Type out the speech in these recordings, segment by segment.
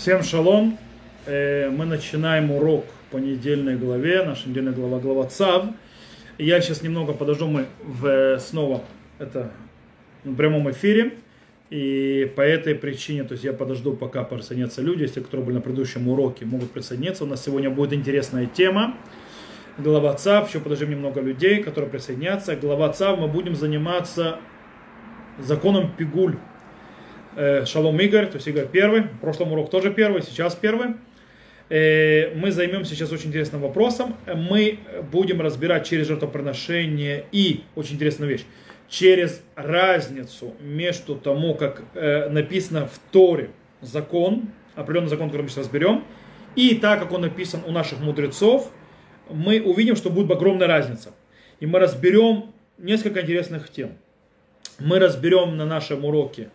Всем шалом. Э, Мы начинаем урок по недельной главе, наша недельная глава, глава ЦАВ. Я сейчас немного подожду, мы в, снова это в прямом эфире. И по этой причине, то есть я подожду, пока присоединятся люди, если которые были на предыдущем уроке, могут присоединиться. У нас сегодня будет интересная тема. Глава ЦАВ, еще подождем немного людей, которые присоединятся. Глава ЦАВ, мы будем заниматься законом Пигуль. Э, Шалом Игорь, то есть Игорь первый, в прошлом урок тоже первый, сейчас первый. Э, Мы займемся сейчас очень интересным вопросом. Мы будем разбирать через жертвоприношение и, очень интересная вещь, через разницу между тому, как э, написано в Торе закон, определенный закон, который мы сейчас разберем, и так, как он написан у наших мудрецов, мы увидим, что будет огромная разница. И мы разберем несколько интересных тем. Мы разберем на нашем уроке,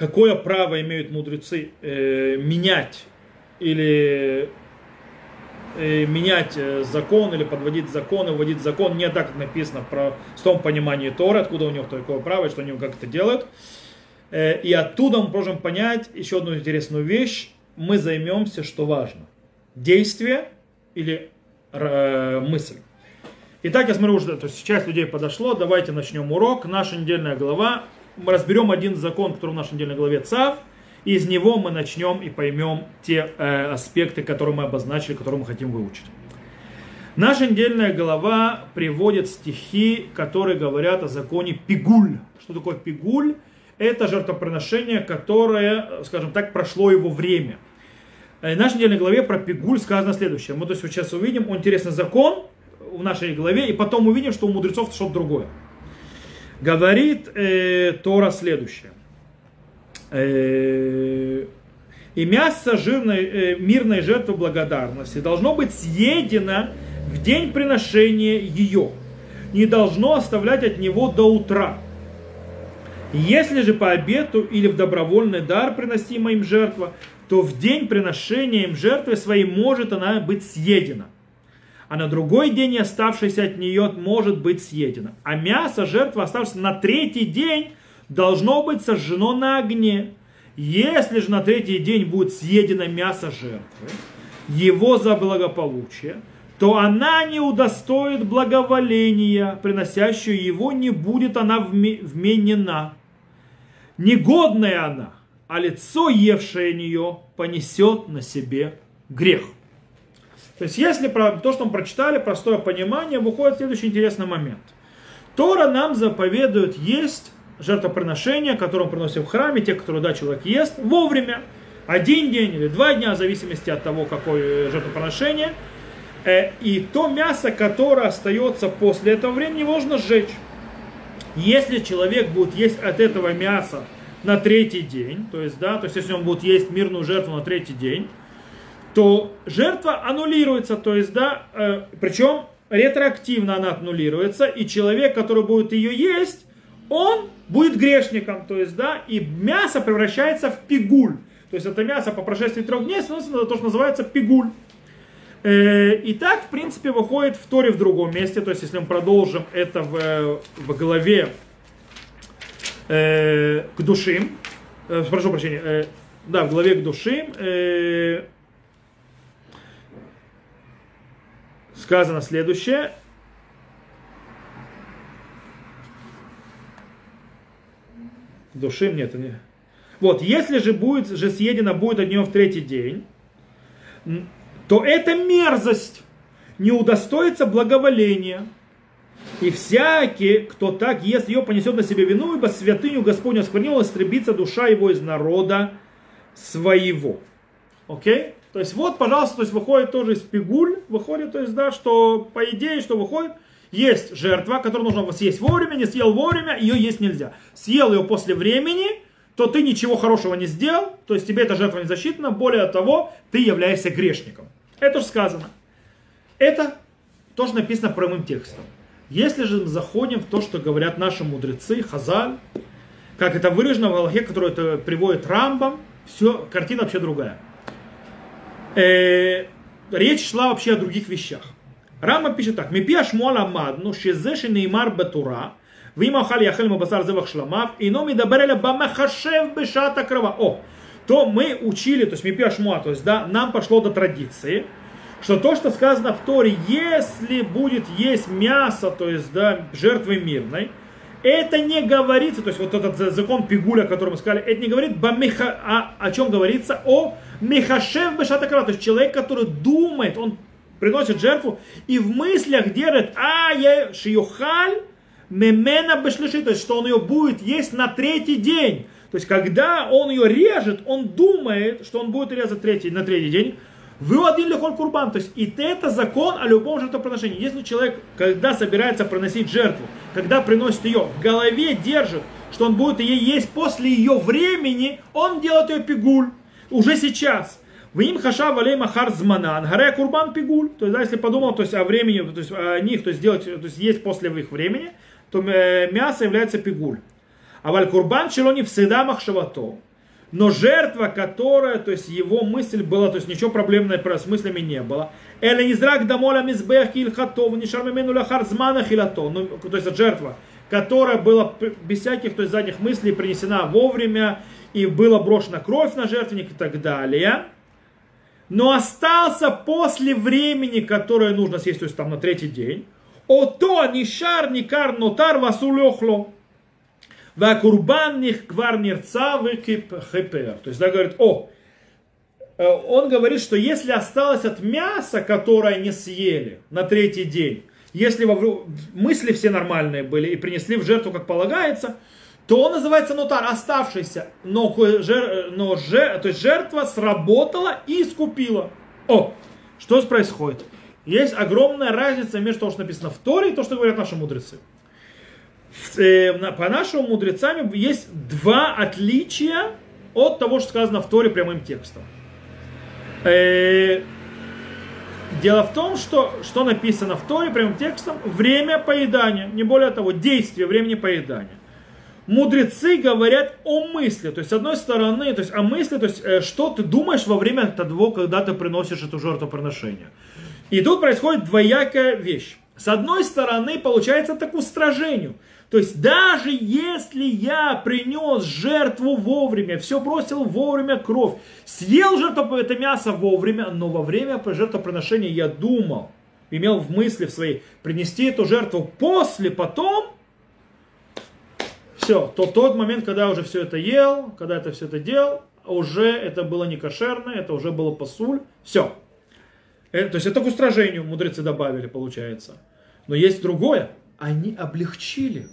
какое право имеют мудрецы э, менять или э, менять э, закон или подводить закон и вводить закон не так, как написано в том понимании Торы, откуда у них такое право и что они как это делают. Э, и оттуда мы можем понять еще одну интересную вещь. Мы займемся, что важно. Действие или э, мысль. Итак, я смотрю, уже то есть людей подошло. Давайте начнем урок. Наша недельная глава мы разберем один закон, который в нашей недельной главе ЦАВ, и из него мы начнем и поймем те э, аспекты, которые мы обозначили, которые мы хотим выучить. Наша недельная глава приводит стихи, которые говорят о законе пигуль. Что такое пигуль? Это жертвоприношение, которое, скажем так, прошло его время. В нашей недельной главе про пигуль сказано следующее. Мы то есть, сейчас увидим интересный закон в нашей главе, и потом увидим, что у мудрецов что-то другое говорит э, Тора следующее. Э, и мясо жирной, э, мирной жертвы благодарности должно быть съедено в день приношения ее. Не должно оставлять от него до утра. Если же по обету или в добровольный дар приносимая им жертва, то в день приношения им жертвы своей может она быть съедена – а на другой день оставшийся от нее может быть съедено. А мясо жертвы, оставшееся на третий день, должно быть сожжено на огне. Если же на третий день будет съедено мясо жертвы, его за благополучие, то она не удостоит благоволения, приносящую его, не будет она вменена. Негодная она, а лицо, евшее нее, понесет на себе грех. То есть, если то, что мы прочитали, простое понимание, выходит следующий интересный момент. Тора нам заповедует есть жертвоприношения, которые мы приносим в храме, те, которые да, человек ест, вовремя. Один день или два дня, в зависимости от того, какое жертвоприношение. Э, и то мясо, которое остается после этого времени, можно сжечь. Если человек будет есть от этого мяса на третий день, то есть, да, то есть, если он будет есть мирную жертву на третий день, то жертва аннулируется, то есть, да, э, причем ретроактивно она аннулируется, и человек, который будет ее есть, он будет грешником, то есть, да, и мясо превращается в пигуль. То есть это мясо по прошествии трех дней становится то, что называется пигуль. Э, и так, в принципе, выходит в Торе в другом месте. То есть, если мы продолжим это в, в главе э, к душим, э, прошу прощения, э, да, в главе к душим, э, сказано следующее. Душим нет. Не. Вот, если же будет же съедено будет от нее в третий день, то эта мерзость не удостоится благоволения. И всякий, кто так ест ее, понесет на себе вину, ибо святыню Господню осквернил, истребится душа его из народа своего. Окей? Okay? То есть вот, пожалуйста, то есть выходит тоже из пигуль, выходит, то есть, да, что по идее, что выходит, есть жертва, которую нужно съесть вовремя, не съел вовремя, ее есть нельзя. Съел ее после времени, то ты ничего хорошего не сделал, то есть тебе эта жертва не засчитана, более того, ты являешься грешником. Это же сказано. Это тоже написано прямым текстом. Если же мы заходим в то, что говорят наши мудрецы, Хазаль, как это выражено в Аллахе, который это приводит Рамбам, все, картина вообще другая э, речь шла вообще о других вещах. Рама пишет так. Мипия шмуала мадну, шезе шенеймар батура, ואם אכל יאכל מבשר זבח שלמיו, אינו מדבר אלא במחשב בשעת הקרבה. О, то мы учили, то есть Мипиашмуа, то есть, да, нам пошло до традиции, что то, что сказано в Торе, если будет есть мясо, то есть, да, жертвы мирной, это не говорится, то есть вот этот закон Пигуля, который мы сказали, это не говорит бамеха, а о чем говорится? О мехашев бешатакара, то есть человек, который думает, он приносит жертву и в мыслях держит, а я шиюхаль мемена бешлиши, то есть что он ее будет есть на третий день. То есть когда он ее режет, он думает, что он будет резать третий, на третий день, вы один лихоль курбан. То есть и это закон о любом жертвоприношении. Если человек, когда собирается приносить жертву, когда приносит ее, в голове держит, что он будет ее есть после ее времени, он делает ее пигуль. Уже сейчас. В им хаша валей махар зманан, гаре курбан пигуль. То есть, да, если подумал то есть, о времени, то есть о них, то есть делать, то есть есть после их времени, то э, мясо является пигуль. А валь курбан челони всегда махшавато. Но жертва, которая, то есть его мысль была, то есть ничего проблемного с мыслями не было. Эля не зрак дамоля мизбех кильхатов, не шармемену ляхар змана хилато. Ну, то есть жертва, которая была без всяких то есть, задних мыслей принесена вовремя, и была брошена кровь на жертвенник и так далее. Но остался после времени, которое нужно съесть, то есть там на третий день. Ото нишар никар нотар васулехло. Вакурбан них квар нерца хепер. То есть, да, говорит, о, э, он говорит, что если осталось от мяса, которое не съели на третий день, если во, мысли все нормальные были и принесли в жертву, как полагается, то он называется нотар, оставшийся, но, жер, но жер, то есть жертва сработала и искупила. О, что происходит? Есть огромная разница между того, что написано в Торе и то, что говорят наши мудрецы. Э, по нашим мудрецам есть два отличия от того, что сказано в Торе прямым текстом. Э, дело в том, что, что написано в Торе прямым текстом, время поедания, не более того, действие времени поедания. Мудрецы говорят о мысли, то есть с одной стороны, то есть о мысли, то есть э, что ты думаешь во время того, когда ты приносишь эту жертвоприношение. И тут происходит двоякая вещь. С одной стороны, получается так устражению. То есть даже если я принес жертву вовремя, все бросил вовремя кровь, съел жертву это мясо вовремя, но во время жертвоприношения я думал, имел в мысли в своей принести эту жертву после, потом, все, то тот момент, когда я уже все это ел, когда это все это делал, уже это было не кошерно, это уже было посуль, все. Это, то есть это к устражению мудрецы добавили, получается. Но есть другое, они облегчили.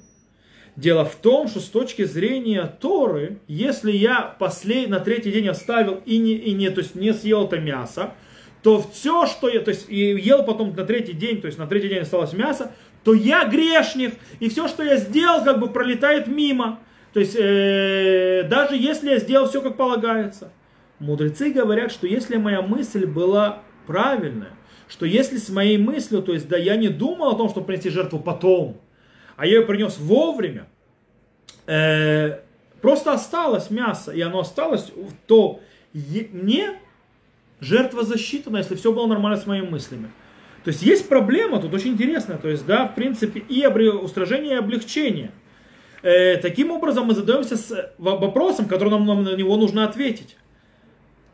Дело в том, что с точки зрения Торы, если я послед... на третий день оставил и не, и не, то есть не съел это мясо, то все, что я, то есть и ел потом на третий день, то есть на третий день осталось мясо, то я грешник, и все, что я сделал, как бы пролетает мимо. То есть э, даже если я сделал все как полагается. Мудрецы говорят, что если моя мысль была правильная, что если с моей мыслью, то есть да, я не думал о том, что принести жертву потом, а я ее принес вовремя, э, просто осталось мясо, и оно осталось, то мне жертва засчитана, если все было нормально с моими мыслями. То есть есть проблема тут очень интересная, то есть, да, в принципе, и устражение, и облегчение. Э, таким образом мы задаемся с вопросом, который нам, нам на него нужно ответить.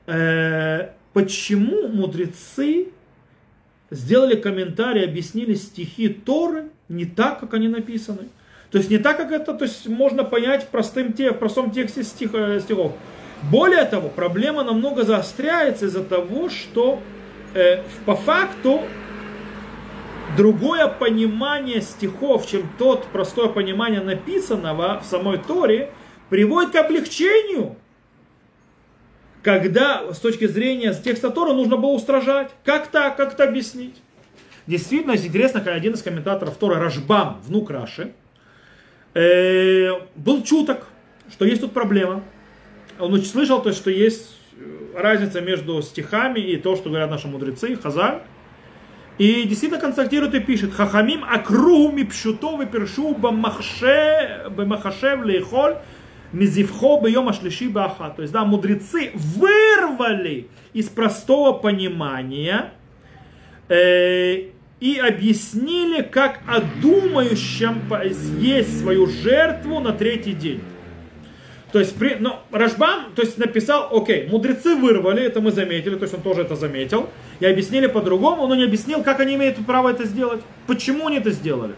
Э, почему мудрецы сделали комментарий, объяснили стихи Торы не так, как они написаны. То есть не так, как это то есть можно понять в, простым, в простом тексте стих, э, стихов. Более того, проблема намного заостряется из-за того, что э, по факту другое понимание стихов, чем тот простое понимание написанного в самой Торе, приводит к облегчению. Когда с точки зрения текста Тора нужно было устражать. Как так? Как это объяснить? Действительно, интересно, как один из комментаторов Тора, Рашбам, внук Раши, э, был чуток, что есть тут проблема. Он слышал, то, что есть разница между стихами и то, что говорят наши мудрецы, Хазар. И действительно констатирует и пишет, Хахамим акру мипшутов першу бамахашев лейхоль мизивхо бьем ашлиши баха. То есть, да, мудрецы вырвали из простого понимания э, и объяснили, как о думающем съесть свою жертву на третий день. То есть, при, ну, Рашбам, то есть написал, окей, мудрецы вырвали, это мы заметили, то есть он тоже это заметил, и объяснили по-другому, но не объяснил, как они имеют право это сделать, почему они это сделали,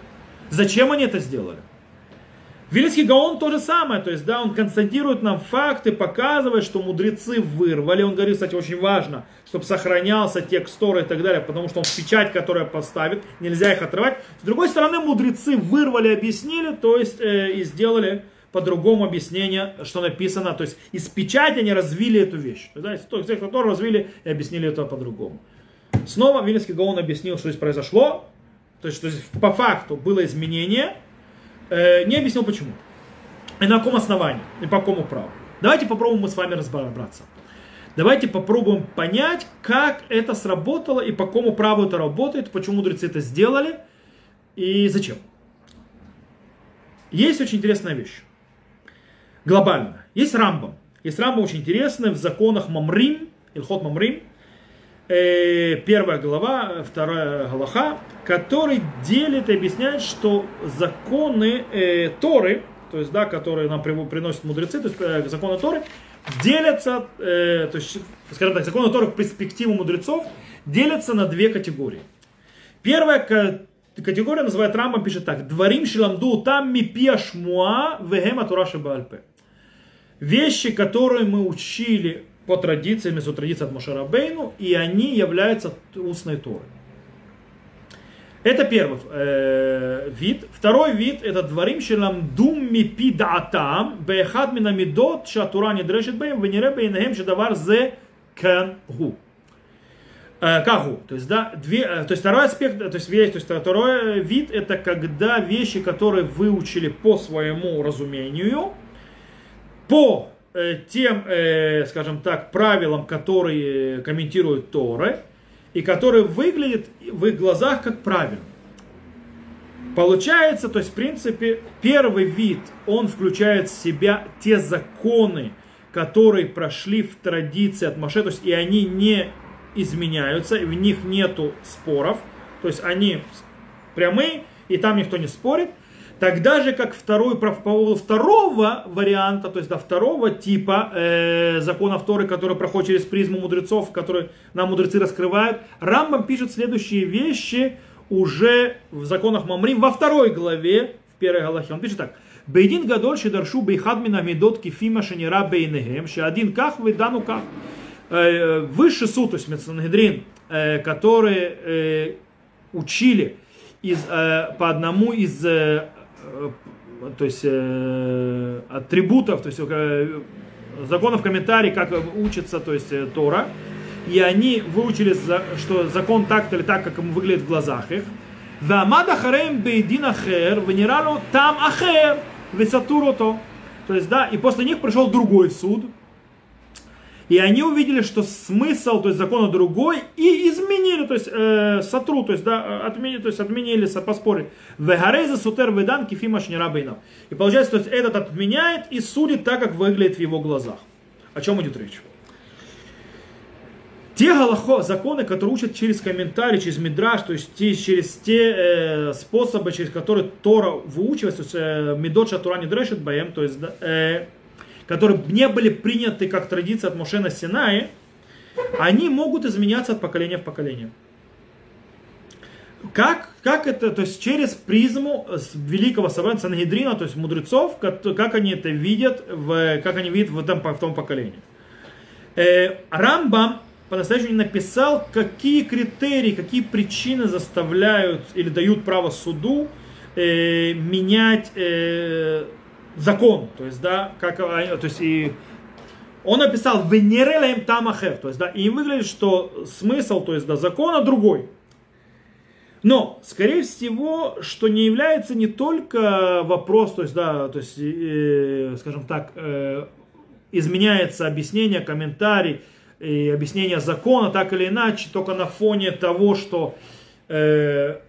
зачем они это сделали. Вильский Гаон то же самое, то есть, да, он констатирует нам факты, показывает, что мудрецы вырвали. Он говорит, кстати, очень важно, чтобы сохранялся текст Торы и так далее, потому что он печать, которая поставит, нельзя их отрывать. С другой стороны, мудрецы вырвали, объяснили, то есть, э, и сделали по-другому объяснение, что написано. То есть, из печати они развили эту вещь. То есть, да, тех, кто развили и объяснили это по-другому. Снова Вильский Гаон объяснил, что здесь произошло. То есть, что здесь по факту было изменение, не объяснил почему. И на каком основании, и по какому праву. Давайте попробуем мы с вами разбираться. Давайте попробуем понять, как это сработало и по какому праву это работает, почему мудрецы это сделали и зачем. Есть очень интересная вещь. Глобально. Есть Рамбам. Есть Рамбам очень интересный в законах Мамрим, Илхот Мамрим, э, первая глава, вторая Галаха, который делит и объясняет, что законы э, Торы, то есть, да, которые нам приносят мудрецы, то есть э, законы Торы, делятся, э, то есть, скажем так, законы Торы в перспективу мудрецов делятся на две категории. Первая категория называет Рамбам, пишет так. Дворим шиламду там ми пиашмуа вегема тураши бальпе. Вещи, которые мы учили по традициям, из традиции от Мошарабейну, и они являются устной Торой. Это первый э, вид. Второй вид это дворим шеламдум мипи даатам бехад минамидот шатура не дрешет бэм венере бейнахем шедавар зе кангу. Э, кагу. То есть, да, две, э, то есть второй аспект, то есть, вещь, то есть второй вид это когда вещи, которые выучили по своему разумению, по э, тем, э, скажем так, правилам, которые комментируют Торы, и который выглядит в их глазах как правильно. Получается, то есть, в принципе, первый вид, он включает в себя те законы, которые прошли в традиции от Маше, то есть, и они не изменяются, в них нету споров, то есть, они прямые, и там никто не спорит. Тогда же, как второй, по второго варианта, то есть до второго типа э, законов Торы, который проходит через призму мудрецов, которые нам мудрецы раскрывают, Рамбам пишет следующие вещи уже в законах Мамрим во второй главе, в первой галахе. Он пишет так. Бейдин гадоль шедаршу бейхад мина медот кифима шанира бейнегем, один ках выдану ках. Э, высший суд, то есть Мецанедрин, э, которые э, учили из, по одному из то есть э, атрибутов, то есть э, законов комментарий, как учится, то есть э, Тора, и они выучили, что закон так или так, как ему выглядит в глазах их. Вамада харем бейдин ахер, венералу там ахер, весатурото. То есть, да, и после них пришел другой суд, и они увидели, что смысл, то есть закона другой, и изменили, то есть э, сотру, то есть, да, отменили, то есть отменили, поспорили. Вегареза сутер ведан кифима шнирабейнов. И получается, то есть этот отменяет и судит так, как выглядит в его глазах. О чем идет речь? Те галахо, законы, которые учат через комментарии, через мидраж, то есть те, через те э, способы, через которые Тора выучивается, то есть э, медот Тура не дрешит баем, то есть э, которые не были приняты как традиция от Мошена Синаи, они могут изменяться от поколения в поколение. Как, как это, то есть через призму великого собрания Сангидрина, то есть мудрецов, как, как они это видят, в, как они видят в, этом, в том поколении. Э, Рамбам по-настоящему написал, какие критерии, какие причины заставляют или дают право суду э, менять э, закон, то есть, да, как, то есть, и он написал «Венерелем тамахер», то есть, да, и выглядит, что смысл, то есть, да, закона другой. Но, скорее всего, что не является не только вопрос, то есть, да, то есть, э, скажем так, э, изменяется объяснение, комментарий и объяснение закона, так или иначе, только на фоне того, что э,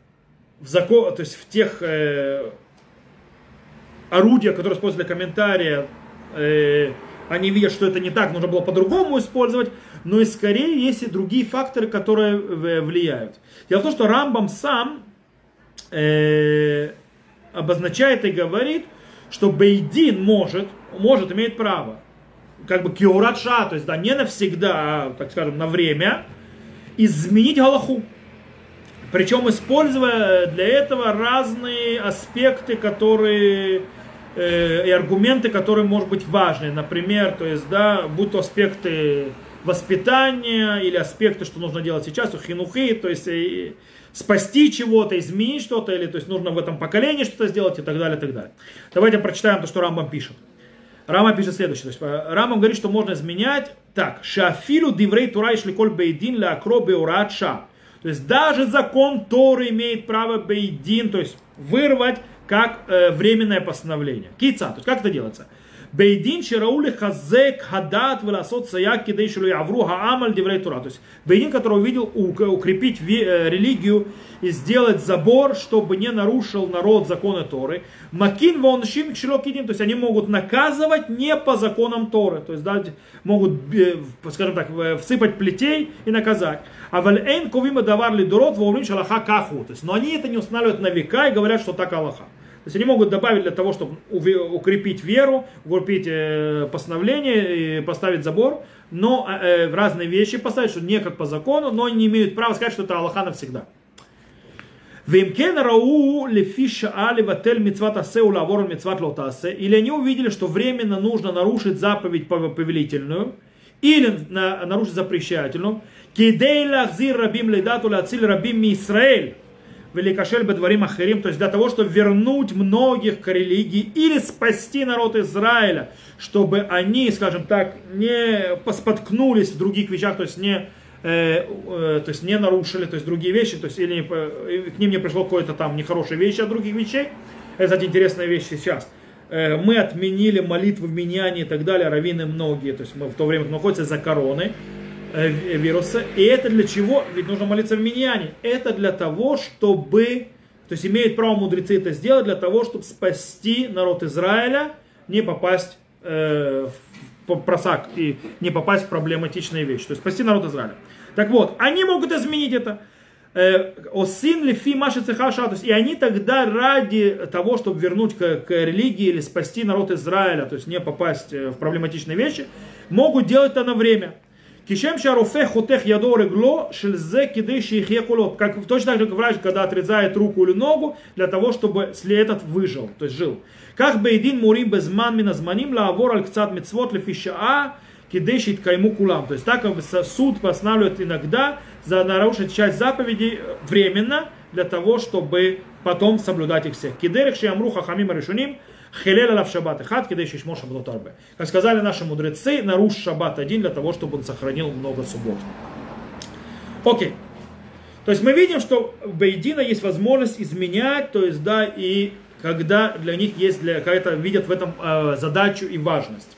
в закон, то есть в тех э, орудия, которые используют для комментария, э, они видят, что это не так, нужно было по-другому использовать, но и скорее есть и другие факторы, которые влияют. Дело в том, что Рамбам сам э, обозначает и говорит, что Бейдин может, может, имеет право, как бы киуратша, то есть да, не навсегда, а, так скажем, на время, изменить Галаху. Причем используя для этого разные аспекты, которые э, и аргументы, которые, может быть, важны. Например, то есть, да, будь то аспекты воспитания или аспекты, что нужно делать сейчас, у хинухи, то есть и спасти чего-то, изменить что-то, или то есть нужно в этом поколении что-то сделать и так далее, и так далее. Давайте прочитаем то, что Рамбам пишет. Рама пишет следующее. То есть, э, Рамбам говорит, что можно изменять так. Шафилу диврей тура и шликоль бейдин ля акро беуратша. То есть даже закон Торы имеет право бейдин, то есть вырвать как э, временное постановление. Кица, то есть как это делается? Бейдин шираули хазек хадат веласот саяк кидейшилу явру хаамаль диврей тура. То есть бейдин, который увидел укрепить э, религию и сделать забор, чтобы не нарушил народ законы Торы. Макин воншим кшилокидин, то есть они могут наказывать не по законам Торы. То есть да, могут, скажем так, всыпать плетей и наказать. А валь ковима давар дурот вовлин шалаха каху. То есть, но они это не устанавливают на века и говорят, что так Аллаха. То есть они могут добавить для того, чтобы укрепить веру, укрепить э, постановление, поставить забор, но э, разные вещи поставить, что не как по закону, но не имеют права сказать, что это Аллаха навсегда. Вимкен рау лефиша али ватель мицват асе улавор мицват лотасе. Или они увидели, что временно нужно нарушить заповедь повелительную, или нарушить запрещательную. Кидей лахзир рабим ледату лациль рабим ми великошель бедварим ахерим, то есть для того, чтобы вернуть многих к религии или спасти народ Израиля, чтобы они, скажем так, не поспоткнулись в других вещах, то есть не э, э, то есть не нарушили, то есть другие вещи, то есть или к ним не пришло какое-то там нехорошие вещи от других вещей. Это, кстати, интересная вещь сейчас. Э, мы отменили молитвы в миньяне и так далее, раввины многие, то есть мы в то время находятся за короны, вируса. И это для чего? Ведь нужно молиться в миньяне. Это для того, чтобы, то есть имеют право мудрецы это сделать, для того, чтобы спасти народ Израиля, не попасть э, в просак и не попасть в проблематичные вещи. То есть спасти народ Израиля. Так вот, они могут изменить это. Э, Осин лифи маши цехаша. То есть и они тогда ради того, чтобы вернуть к, к религии или спасти народ Израиля, то есть не попасть э, в проблематичные вещи, могут делать это на время. Кишем шаруфе хотех ядо регло шельзе киды шейхе кулот. Как точно так же врач, когда отрезает руку или ногу, для того, чтобы если этот выжил, то есть жил. Как бейдин мури безман миназманим лавор аль кцат мецвот лефишаа кидешит кайму кулам. То есть так как суд постанавливает иногда за нарушить часть заповедей временно, для того, чтобы потом соблюдать их всех. Кидерих шиамру хахамим решуним, Хелел алав шаббат хат, кидай шишмо шаббат арбе. Как сказали наши мудрецы, наруш шаббат один для того, чтобы он сохранил много суббот. Окей. То есть мы видим, что у Бейдина есть возможность изменять, то есть, да, и когда для них есть, для, какая-то видят в этом э, задачу и важность.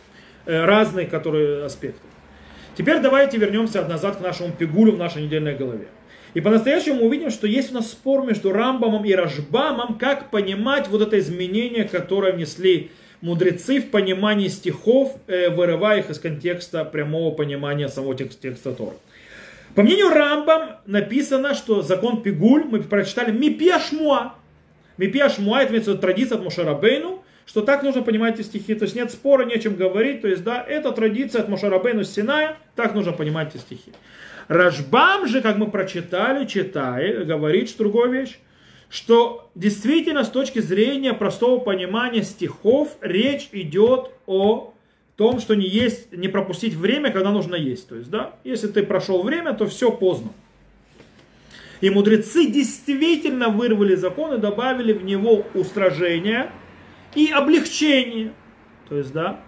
Э, разные которые аспекты. Теперь давайте вернемся назад к нашему пигулю в нашей недельной голове. И по-настоящему мы увидим, что есть у нас спор между Рамбамом и Рашбамом, как понимать вот это изменение, которое внесли мудрецы в понимании стихов, э, вырывая их из контекста прямого понимания самого текста, Тора. По мнению Рамбам написано, что закон Пигуль, мы прочитали Мипия Шмуа. Мипия Шмуа, это имеется традиция от Мушарабейну, что так нужно понимать эти стихи. То есть нет спора, не о чем говорить. То есть, да, это традиция от Мушарабейну с Синая, так нужно понимать эти стихи. Рашбам же, как мы прочитали, читая, говорит что другую вещь, что действительно с точки зрения простого понимания стихов речь идет о том, что не есть, не пропустить время, когда нужно есть. То есть, да, если ты прошел время, то все поздно. И мудрецы действительно вырвали закон и добавили в него устражение и облегчение. То есть, да,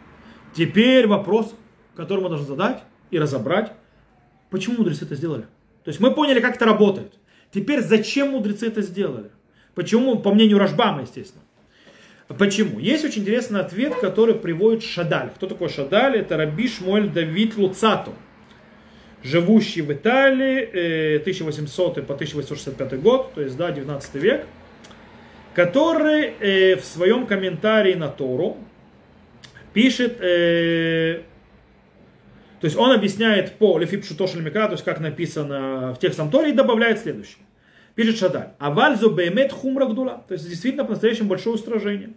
теперь вопрос, который мы должны задать и разобрать, Почему мудрецы это сделали? То есть мы поняли, как это работает. Теперь зачем мудрецы это сделали? Почему, по мнению Рашбама, естественно. Почему? Есть очень интересный ответ, который приводит Шадаль. Кто такой Шадаль? Это Раби Шмуэль Давид Луцато, живущий в Италии 1800 э, по 1865 год, то есть да, 19 век, который э, в своем комментарии на Тору пишет э, то есть он объясняет по Лефипшу Тошельмика, то есть как написано в текстом Торе, и добавляет следующее. Пишет Шадаль. А вальзу беймет хумра гдула. То есть действительно по-настоящему большое устражение.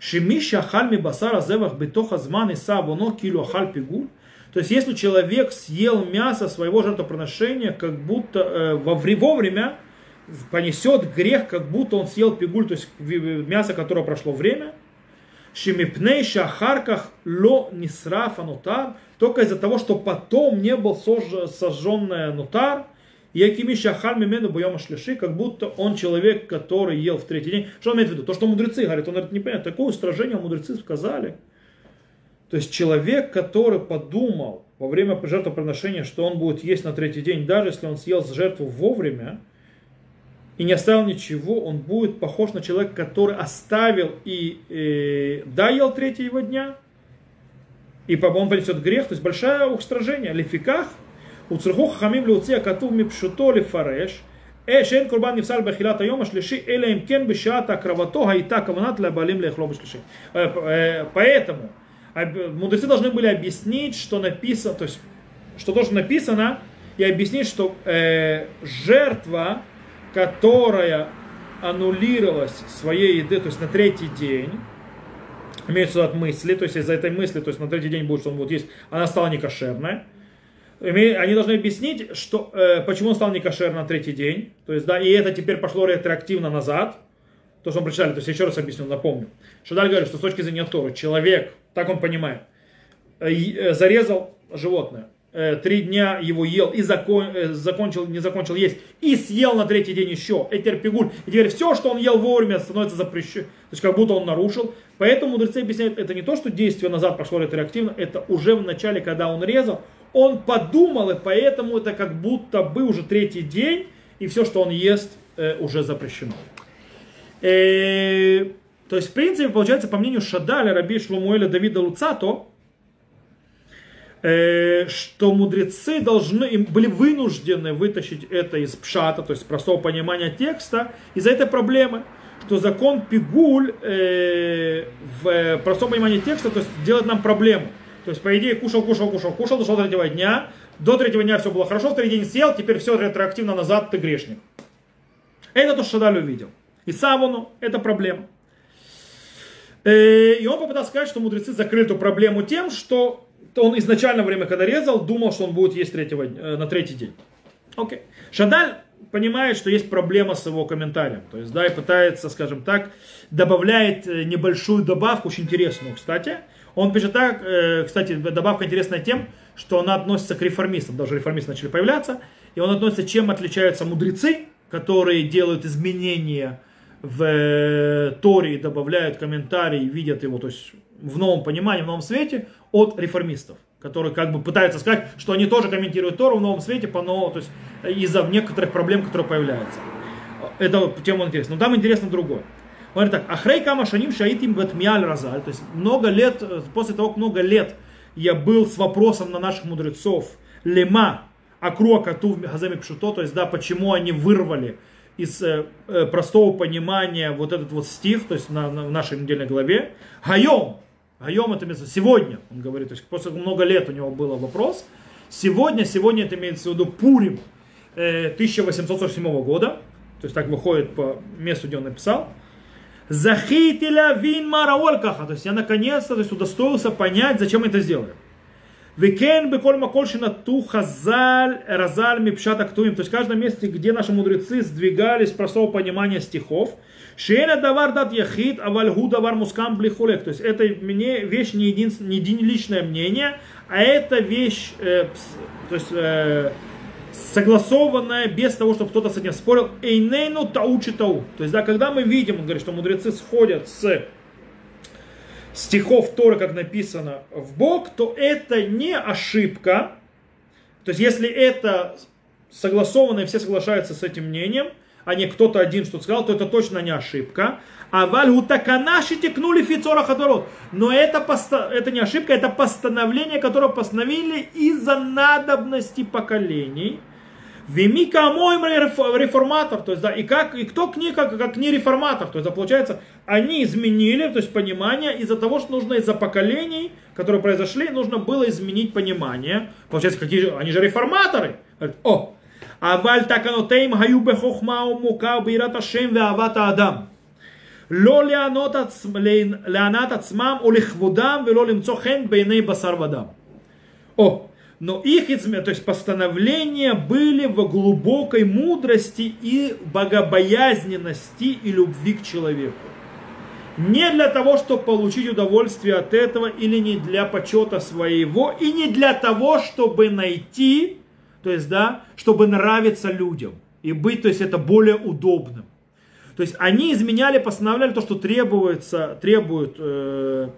Шимиша хальми басара зевах бетоха зман и савоно килу ахаль пигуль. То есть, если человек съел мясо своего жертвоприношения, как будто э, во, вовремя понесет грех, как будто он съел пигуль, то есть мясо, которое прошло время, Шимипней шахарках ло нисрафа нутар, только из-за того, что потом не был сожженный нутар, Якими шахар мимену боема шлиши, как будто он человек, который ел в третий день. Что он имеет в виду? То, что мудрецы говорят, он говорит, не понятно, такое устражение мудрецы сказали. То есть человек, который подумал во время жертвоприношения, что он будет есть на третий день, даже если он съел жертву вовремя, и не оставил ничего, он будет похож на человека, который оставил и э, доел третьего дня, и он понесет грех, то есть большое устражение. Лификах, у цирху хамим леуция катув мипшуто лифареш, Эшен курбан нефсар бахилат айома шлиши, эле им кен бешата кровато хаита каванат лабалим лехлоба шлиши. Э, э, поэтому мудрецы должны были объяснить, что написано, то есть, что то, написано, и объяснить, что э, жертва, которая аннулировалась своей еды, то есть на третий день, имеется от мысли, то есть из-за этой мысли, то есть на третий день будет, что он будет есть, она стала некошерной, они должны объяснить, что, э, почему он стал некошер на третий день. То есть, да, и это теперь пошло ретроактивно назад. То, что мы прочитали, то есть еще раз объясню, напомню. Шадаль говорит, что с точки зрения Торы, человек, так он понимает, э, э, зарезал животное, три дня его ел и закон, э, закончил, не закончил есть, и съел на третий день еще, этер пигуль, и теперь все, что он ел вовремя, становится запрещено, то есть как будто он нарушил. Поэтому мудрецы объясняют, это не то, что действие назад пошло ретроактивно, это уже в начале, когда он резал, он подумал, и поэтому это как будто бы уже третий день, и все, что он ест, э, уже запрещено. Э, то есть, в принципе, получается, по мнению Шадаля, Раби Шлумуэля Давида Луцато, э, что мудрецы должны, им были вынуждены вытащить это из пшата, то есть простого понимания текста, из-за этой проблемы, что закон Пигуль э, в простом понимании текста, то есть делает нам проблему. То есть, по идее, кушал, кушал, кушал, кушал, дошел до третьего дня. До третьего дня все было хорошо, в третий день съел, теперь все ретроактивно назад, ты грешник. Это то, что Шадаль увидел. И Савону это проблема. Э, и он попытался сказать, что мудрецы закрыли эту проблему тем, что он изначально время, когда резал, думал, что он будет есть третьего, э, на третий день. Окей. Шадаль понимает, что есть проблема с его комментарием. То есть, да, и пытается, скажем так, добавляет э, небольшую добавку, очень интересную, кстати, он пишет так, э, кстати, добавка интересная тем, что она относится к реформистам, даже реформисты начали появляться, и он относится, чем отличаются мудрецы, которые делают изменения в Торе и добавляют комментарии, видят его, то есть в новом понимании, в новом свете, от реформистов, которые как бы пытаются сказать, что они тоже комментируют Тору в новом свете, по новому, то есть из-за некоторых проблем, которые появляются. Это тема интересна. Но там интересно другое. Он говорит так, Ахрей кама шаним шаитим ветмиаль разаль. То есть много лет, после того, как много лет я был с вопросом на наших мудрецов, лема, акруа кату газами пшуто, то есть, да, почему они вырвали из э, э, простого понимания вот этот вот стих, то есть на, на, в нашей недельной главе. Хайом, Хайом это имеется сегодня, он говорит, то есть после много лет у него был вопрос. Сегодня, сегодня это имеется в виду Пурим э, 1847 года, то есть так выходит по месту, где он написал. Захейтиля вин мараоль каха. То есть я наконец-то то есть, удостоился понять, зачем это сделали. וכן בכל מקום שנטו חז״ל חז״ל מפשט הכתובים. То есть в каждом месте, где наши мудрецы сдвигались с простого понимания стихов. שאינו דבר דעת יחיד, אבל הוא דבר מוסכם בלי חולק. То есть это мне вещь не, един, не единичное мнение, а это вещь, э, то есть э, согласованное, без того, чтобы кто-то с этим спорил. איננו טעות שטעו. То есть, да, когда мы видим, он говорит, что мудрецы сходят с стихов Торы, как написано, в Бог, то это не ошибка. То есть, если это согласованно, и все соглашаются с этим мнением, а не кто-то один что-то сказал, то это точно не ошибка. А вальгу таканаши текнули фицора ходород. Но это, посто... это не ошибка, это постановление, которое постановили из-за надобности поколений. Вимика моим реформатор, то есть, да, и как, и кто книга, как, как не реформатор, то есть, да, получается, они изменили, то есть, понимание из-за того, что нужно из-за поколений, которые произошли, нужно было изменить понимание. Получается, какие же, они же реформаторы. О, אבל תקנותיהם היו בחוכמה ומוקה וביראת השם ואהבת האדם. לא לענות עצמ- לענת עצמם ולכבודם ולא למצוא חן בעיני בשר ודם. О, но их то есть постановления были в глубокой мудрости и богобоязненности и любви к человеку. Не для того, чтобы получить удовольствие от этого, или не для почета своего, и не для того, чтобы найти, то есть, да, чтобы нравиться людям и быть, то есть, это более удобным. То есть, они изменяли, постановляли то, что требуется, требует э,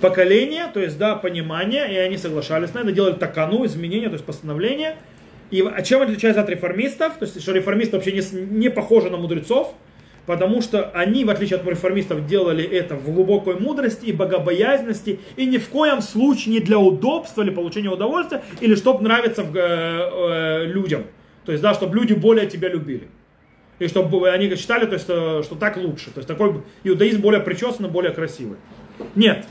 поколения, то есть, да, понимания, и они соглашались на это, делали такану, изменения, то есть, постановления. И а чем отличается от реформистов? То есть, что реформисты вообще не, не похожи на мудрецов, потому что они, в отличие от реформистов, делали это в глубокой мудрости и богобоязненности, и ни в коем случае не для удобства или получения удовольствия, или чтобы нравиться в- э, э, людям. То есть, да, чтобы люди более тебя любили. И чтобы они считали, то есть, э, что так лучше. То есть такой иудаизм более причесанный, более красивый. Нет.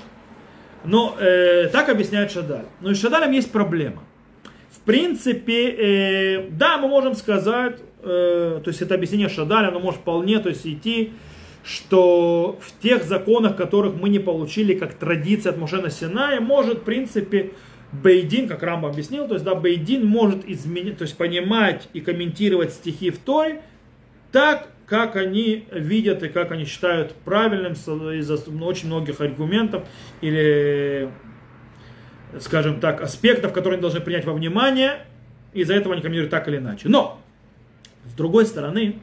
Но э, так объясняет Шадаль. Но и с Шадалем есть проблема. В принципе, э, да, мы можем сказать, э, то есть это объяснение Шадаля, оно может вполне то есть, идти, что в тех законах, которых мы не получили как традиция от Мушена Синая, может, в принципе, Бейдин, как Рамба объяснил, то есть, да, Бейдин может изменить, то есть понимать и комментировать стихи в Торе так, как они видят и как они считают правильным из-за очень многих аргументов или, скажем так, аспектов, которые они должны принять во внимание, из-за этого они комментируют так или иначе. Но, с другой стороны,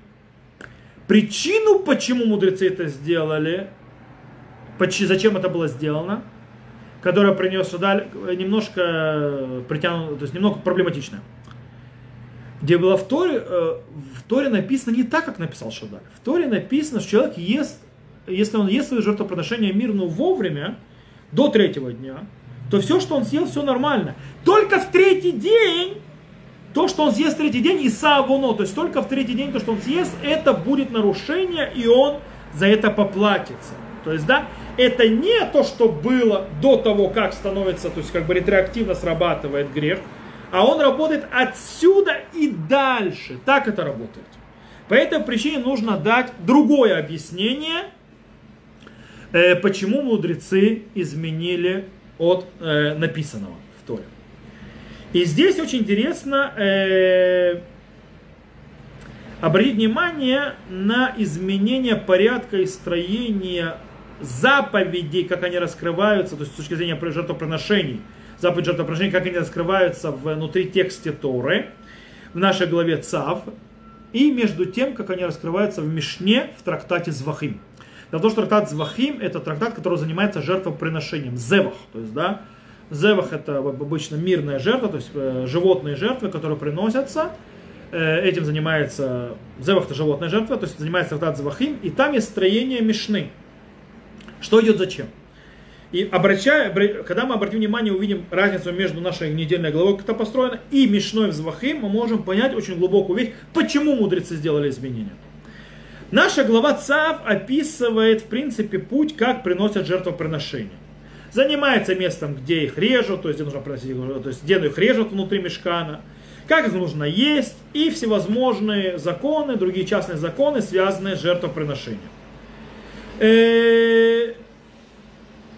причину, почему мудрецы это сделали, зачем это было сделано, которая принес немножко притянута, то есть немного проблематичная где было в Торе, э, в Торе написано не так, как написал Шадаль. В Торе написано, что человек ест, если он ест свое жертвоприношение мирно вовремя, до третьего дня, то все, что он съел, все нормально. Только в третий день, то, что он съест в третий день, и савоно, то есть только в третий день, то, что он съест, это будет нарушение, и он за это поплатится. То есть, да, это не то, что было до того, как становится, то есть, как бы ретроактивно срабатывает грех, а он работает отсюда и дальше. Так это работает. По этой причине нужно дать другое объяснение, э, почему мудрецы изменили от э, написанного в Торе. И здесь очень интересно э, обратить внимание на изменение порядка и строения заповедей, как они раскрываются, то есть с точки зрения жертвоприношений, заповедь жертвоприношений, как они раскрываются внутри тексте Торы, в нашей главе Цав, и между тем, как они раскрываются в Мишне в трактате Звахим. В том, что трактат Звахим это трактат, который занимается жертвоприношением, зевах, то есть, да, зевах это обычно мирная жертва, то есть э, животные жертвы, которые приносятся, Э, этим занимается, зевах это животная жертва, то есть занимается трактат Звахим, и там есть строение Мишны. Что идет зачем? И обращая, когда мы обратим внимание, увидим разницу между нашей недельной главой, как это построено, и Мишной в Звахим, мы можем понять очень глубокую вещь, почему мудрецы сделали изменения. Наша глава Цав описывает, в принципе, путь, как приносят жертвоприношения. Занимается местом, где их режут, то есть где нужно приносить, то есть где их режут внутри мешкана, как их нужно есть, и всевозможные законы, другие частные законы, связанные с жертвоприношением.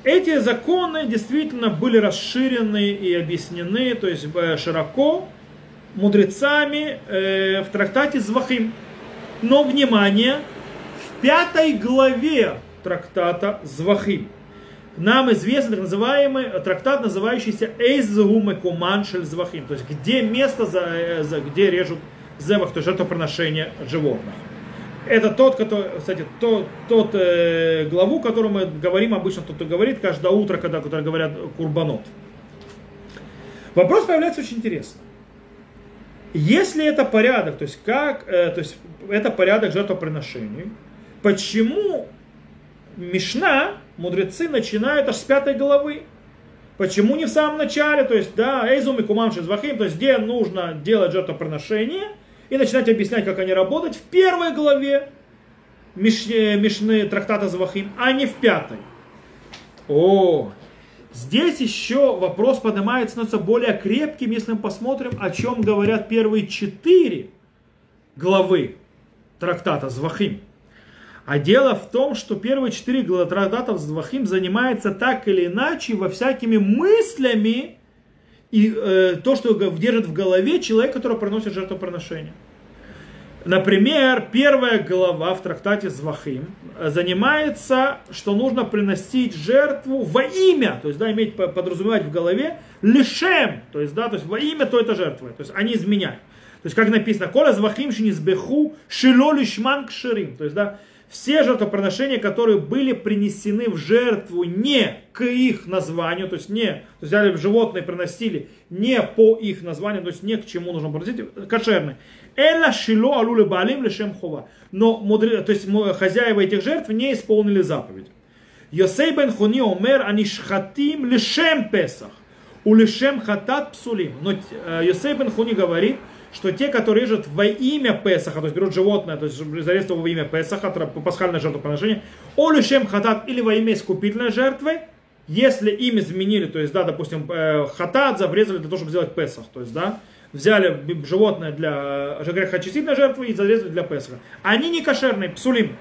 Э, Эти законы действительно были расширены и объяснены, то есть э, широко, мудрецами э, в трактате Звахим. Но, внимание, в пятой главе трактата Звахим нам известен так называемый трактат, называющийся Эйзгуме Куманшель Звахим, то есть где место, за, где режут зевах, то есть жертвоприношение животных. Это тот, который, кстати, тот, тот э, главу, которую мы говорим обычно, тот, кто говорит каждое утро, когда, когда говорят курбанот. Вопрос появляется очень интересно. Если это порядок, то есть как, э, то есть это порядок жертвоприношений, почему Мишна, мудрецы начинают аж с пятой главы? Почему не в самом начале, то есть, да, Эйзум и Кумам Шизвахим, то есть, где нужно делать жертвоприношение, и начинать объяснять, как они работают в первой главе Мишны, трактата Звахим, а не в пятой. О, здесь еще вопрос поднимается, становится более крепким, если мы посмотрим, о чем говорят первые четыре главы трактата Звахим. А дело в том, что первые четыре трактатов Звахим занимаются так или иначе во всякими мыслями и э, то, что держит в голове человек, который приносит жертвоприношение. Например, первая глава в трактате Звахим занимается, что нужно приносить жертву во имя, то есть, да, иметь, подразумевать в голове, лишем, то есть, да, то есть во имя то это жертвы, то есть они изменяют. То есть, как написано, кола звахим шинизбеху шило лишман кширим, то есть, да, все жертвоприношения, которые были принесены в жертву не к их названию, то есть не, то есть взяли животные приносили не по их названию, то есть не к чему нужно приносить, кошерные. Эла шило алуле балим лишем хова. Но мудре, то есть хозяева этих жертв не исполнили заповедь. Йосей бен Хуни омер анишхатим лишем песах. У лишем хатат псулим. Но э, Йосей бен Хуни говорит, что те, которые режут во имя Песаха, то есть берут животное, то есть зарезывают во имя Песаха, пасхальное жертвоприношение, олюшем хатат или во имя искупительной жертвы, если им изменили, то есть, да, допустим, э, хатат заврезали для того, чтобы сделать Песах, то есть, да, взяли животное для грехочистительной жертвы и зарезали для Песаха. Они не кошерные, псулим.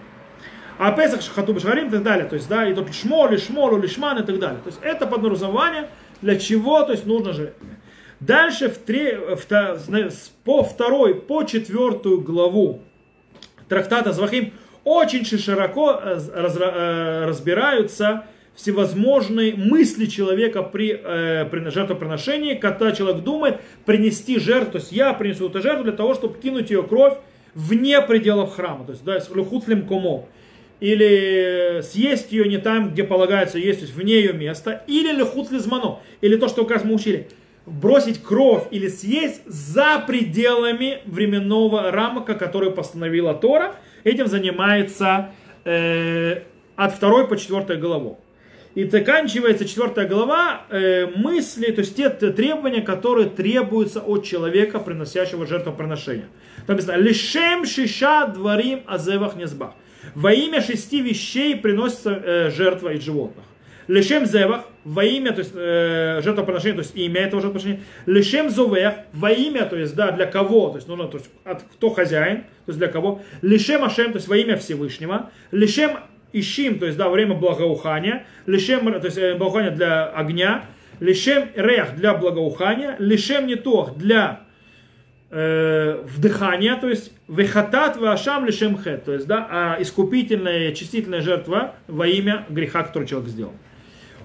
А Песах, Хату Башгарим и так далее. То есть, да, и тут шмол, лишмол, лишман и так далее. То есть, это подразумевание, для чего, то есть, нужно же Дальше в три, в, по второй, по четвертую главу трактата Звахим очень широко э, раз, э, разбираются всевозможные мысли человека при, э, при жертвоприношении, когда человек думает принести жертву, то есть я принесу эту жертву для того, чтобы кинуть ее кровь вне пределов храма, то есть да, с люхутлем комо, или съесть ее не там, где полагается есть, то есть вне ее места, или люхутлизмано, или то, что как раз мы учили – бросить кровь или съесть за пределами временного рамка, который постановила Тора. Этим занимается э, от второй по четвертой главу. И заканчивается четвертая глава э, мысли, то есть те требования, которые требуются от человека, приносящего жертвоприношение. Там написано, лишем шиша дворим азевах незбах. Во имя шести вещей приносится э, жертва из животных. Лишем зевах, во имя, то есть э, жертвоприношение, то есть имя этого жертвоприношения. Лишем зовех, во имя, то есть да, для кого, то есть нужно, то есть от, кто хозяин, то есть для кого. Лишем ашем, то есть во имя Всевышнего. Лишем ищим, то есть да, время благоухания. Лишем, то есть э, благоухание для огня. Лишем рех для благоухания. Лишем нетох для э, вдыхания, то есть вехатат вашам лишем хет, то есть да, а искупительная, чистительная жертва во имя греха, который человек сделал.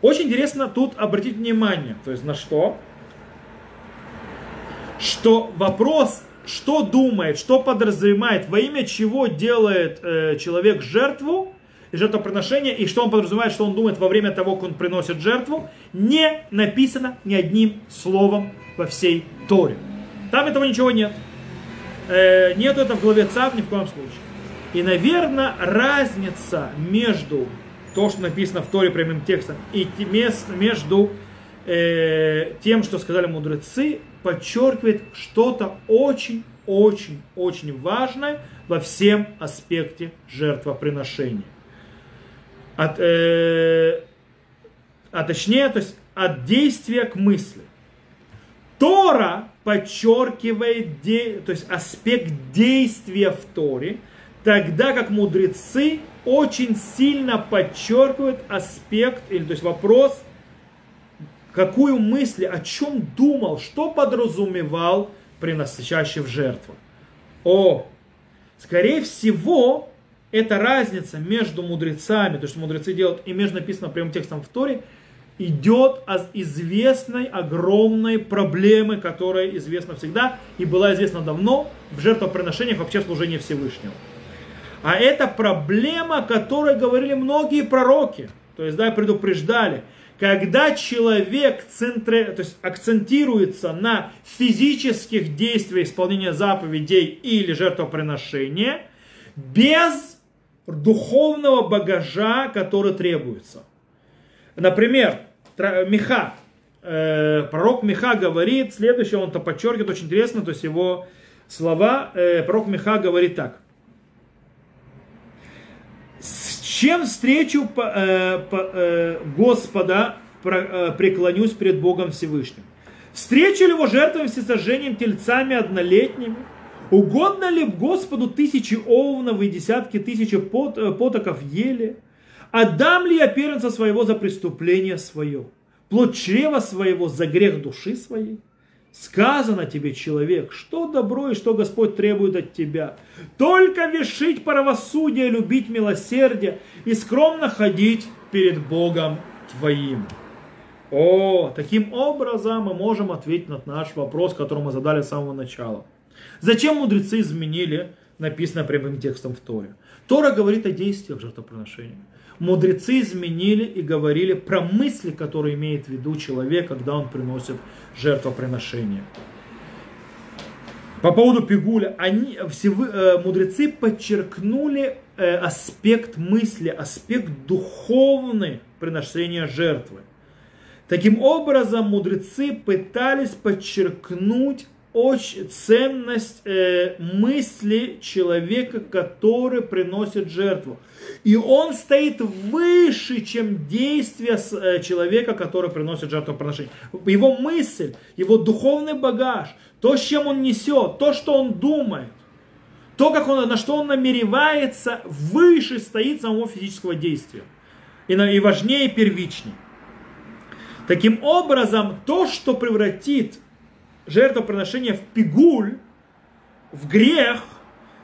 Очень интересно тут обратить внимание, то есть на что? Что вопрос, что думает, что подразумевает, во имя чего делает э, человек жертву, жертвоприношение, и что он подразумевает, что он думает во время того, как он приносит жертву, не написано ни одним словом во всей Торе. Там этого ничего нет. Э, нет этого в главе ЦАВ ни в коем случае. И, наверное, разница между то, что написано в Торе прямым текстом, и между э, тем, что сказали мудрецы, подчеркивает что-то очень-очень-очень важное во всем аспекте жертвоприношения. От, э, а точнее, то есть от действия к мысли. Тора подчеркивает де, то есть аспект действия в Торе, тогда как мудрецы очень сильно подчеркивают аспект, или то есть вопрос, какую мысль, о чем думал, что подразумевал приносящий в жертву. О, скорее всего, эта разница между мудрецами, то, что мудрецы делают, и между написано прямым текстом в Торе, идет от известной огромной проблемы, которая известна всегда и была известна давно в жертвоприношениях вообще служения Всевышнего. А это проблема, о которой говорили многие пророки. То есть, да, предупреждали. Когда человек центре, то есть акцентируется на физических действиях исполнения заповедей или жертвоприношения, без духовного багажа, который требуется. Например, Миха, э, пророк Миха говорит, следующее, он то подчеркивает, очень интересно, то есть его слова, э, пророк Миха говорит так – чем встречу э, э, Господа э, преклонюсь пред Богом Всевышним? Встречу ли его жертвами всесожжением тельцами однолетними? Угодно ли Господу тысячи овнов и десятки тысяч пот, э, потоков ели? Отдам ли я первенца своего за преступление свое? Плод чрева своего за грех души своей? Сказано тебе, человек, что добро и что Господь требует от тебя. Только вершить правосудие, любить милосердие и скромно ходить перед Богом твоим. О, таким образом мы можем ответить на наш вопрос, который мы задали с самого начала. Зачем мудрецы изменили написанное прямым текстом в Торе? Тора говорит о действиях жертвоприношения. Мудрецы изменили и говорили про мысли, которые имеет в виду человек, когда он приносит жертвоприношение. По поводу пигуля, они, все, э, мудрецы подчеркнули э, аспект мысли, аспект духовный приношения жертвы. Таким образом, мудрецы пытались подчеркнуть очень ценность э, мысли человека, который приносит жертву. И он стоит выше, чем действия э, человека, который приносит жертвоприношение. Его мысль, его духовный багаж, то, с чем он несет, то, что он думает, то, как он, на что он намеревается, выше стоит самого физического действия. И, и важнее, и первичнее. Таким образом, то, что превратит жертвоприношение в пигуль, в грех,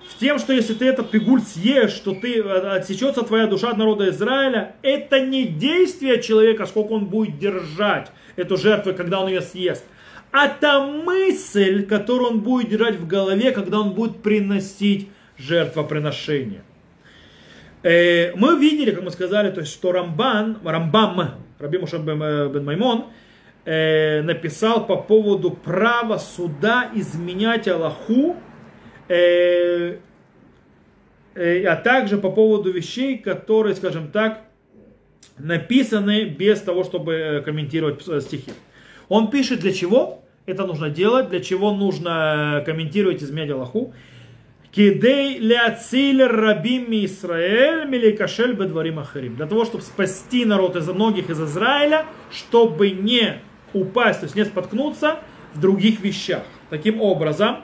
в тем, что если ты этот пигуль съешь, что ты э, отсечется твоя душа от народа Израиля, это не действие человека, сколько он будет держать эту жертву, когда он ее съест, а та мысль, которую он будет держать в голове, когда он будет приносить жертвоприношение. Э, мы видели, как мы сказали, то есть, что Рамбан, Рамбам, Раби Муша бен Маймон, э, написал по поводу права суда изменять Аллаху, э, э, а также по поводу вещей, которые, скажем так, написаны без того, чтобы э, комментировать э, стихи. Он пишет, для чего это нужно делать, для чего нужно комментировать изменять Аллаху. Кидей ляциль рабим Израиль миликашель бедварим ахарим. Для того, чтобы спасти народ из многих из Израиля, чтобы не упасть, то есть не споткнуться в других вещах. Таким образом,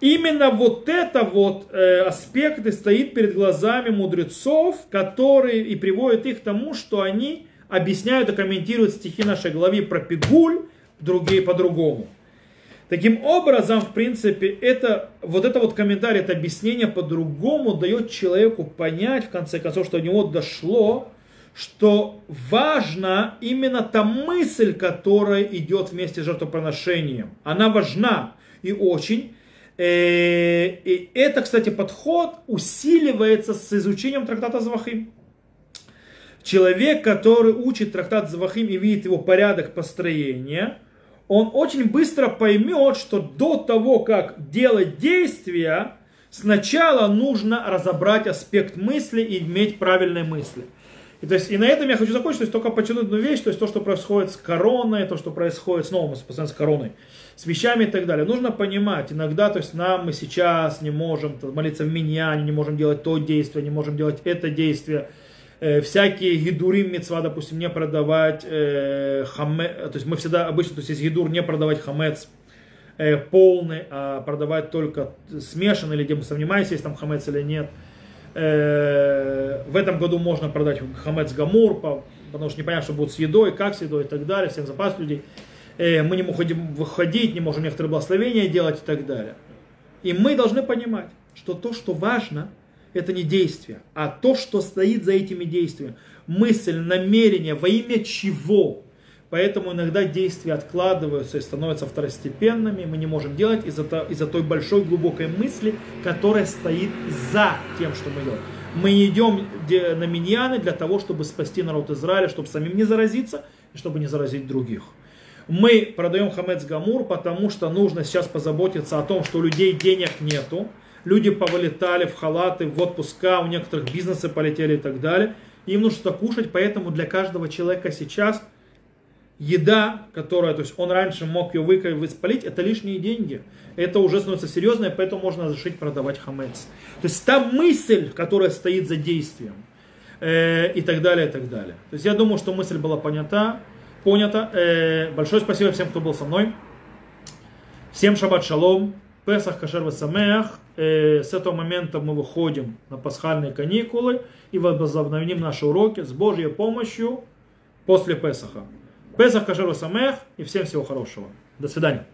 именно вот это вот э, аспект и стоит перед глазами мудрецов, которые и приводят их к тому, что они объясняют и комментируют стихи нашей главы про пигуль, другие по-другому. Таким образом, в принципе, это, вот это вот комментарий, это объяснение по-другому дает человеку понять, в конце концов, что до него дошло, что важна именно та мысль, которая идет вместе с жертвоприношением. Она важна и очень. Э, и это, кстати, подход усиливается с изучением трактата Завахим. Человек, который учит трактат Завахим и видит его порядок построения – он очень быстро поймет, что до того, как делать действия, сначала нужно разобрать аспект мысли и иметь правильные мысли. И, то есть, и на этом я хочу закончить, то есть только подчеркнуть одну вещь, то есть то, что происходит с короной, то, что происходит снова, мы постоянно с короной, с вещами и так далее. Нужно понимать, иногда, то есть нам мы сейчас не можем молиться в миньяне, не можем делать то действие, не можем делать это действие, э, всякие гидурим мецва, допустим, не продавать э, хаме, то есть мы всегда обычно, то есть есть гидур, не продавать хамец э, полный, а продавать только смешанный, или где мы сомневаемся, есть там хамец или нет. Э, в этом году можно продать хамец гамур, потому что непонятно, что будет с едой, как с едой и так далее, всем запас людей. Э, мы не можем выходить, не можем некоторые благословения делать и так далее. И мы должны понимать, что то, что важно – это не действие, а то, что стоит за этими действиями. Мысль, намерение, во имя чего. Поэтому иногда действия откладываются и становятся второстепенными, мы не можем делать из-за, из той большой глубокой мысли, которая стоит за тем, что мы делаем. Мы идем на миньяны для того, чтобы спасти народ Израиля, чтобы самим не заразиться и чтобы не заразить других. Мы продаем хамец гамур, потому что нужно сейчас позаботиться о том, что у людей денег нету, люди повылетали в халаты, в отпуска, у некоторых бизнесы полетели и так далее. Им нужно что-то кушать, поэтому для каждого человека сейчас еда, которая, то есть он раньше мог ее выковать, спалить, это лишние деньги. Это уже становится серьезно, и поэтому можно разрешить продавать хамец. То есть та мысль, которая стоит за действием, э, и так далее, и так далее. То есть я думаю, что мысль была понята. понята. Э, большое спасибо всем, кто был со мной. Всем шаббат шалом. Песах Кашер Самех. Э, с этого момента мы выходим на пасхальные каникулы и возобновим наши уроки с Божьей помощью после Песаха. Песах Кашер Самех и всем всего хорошего. До свидания.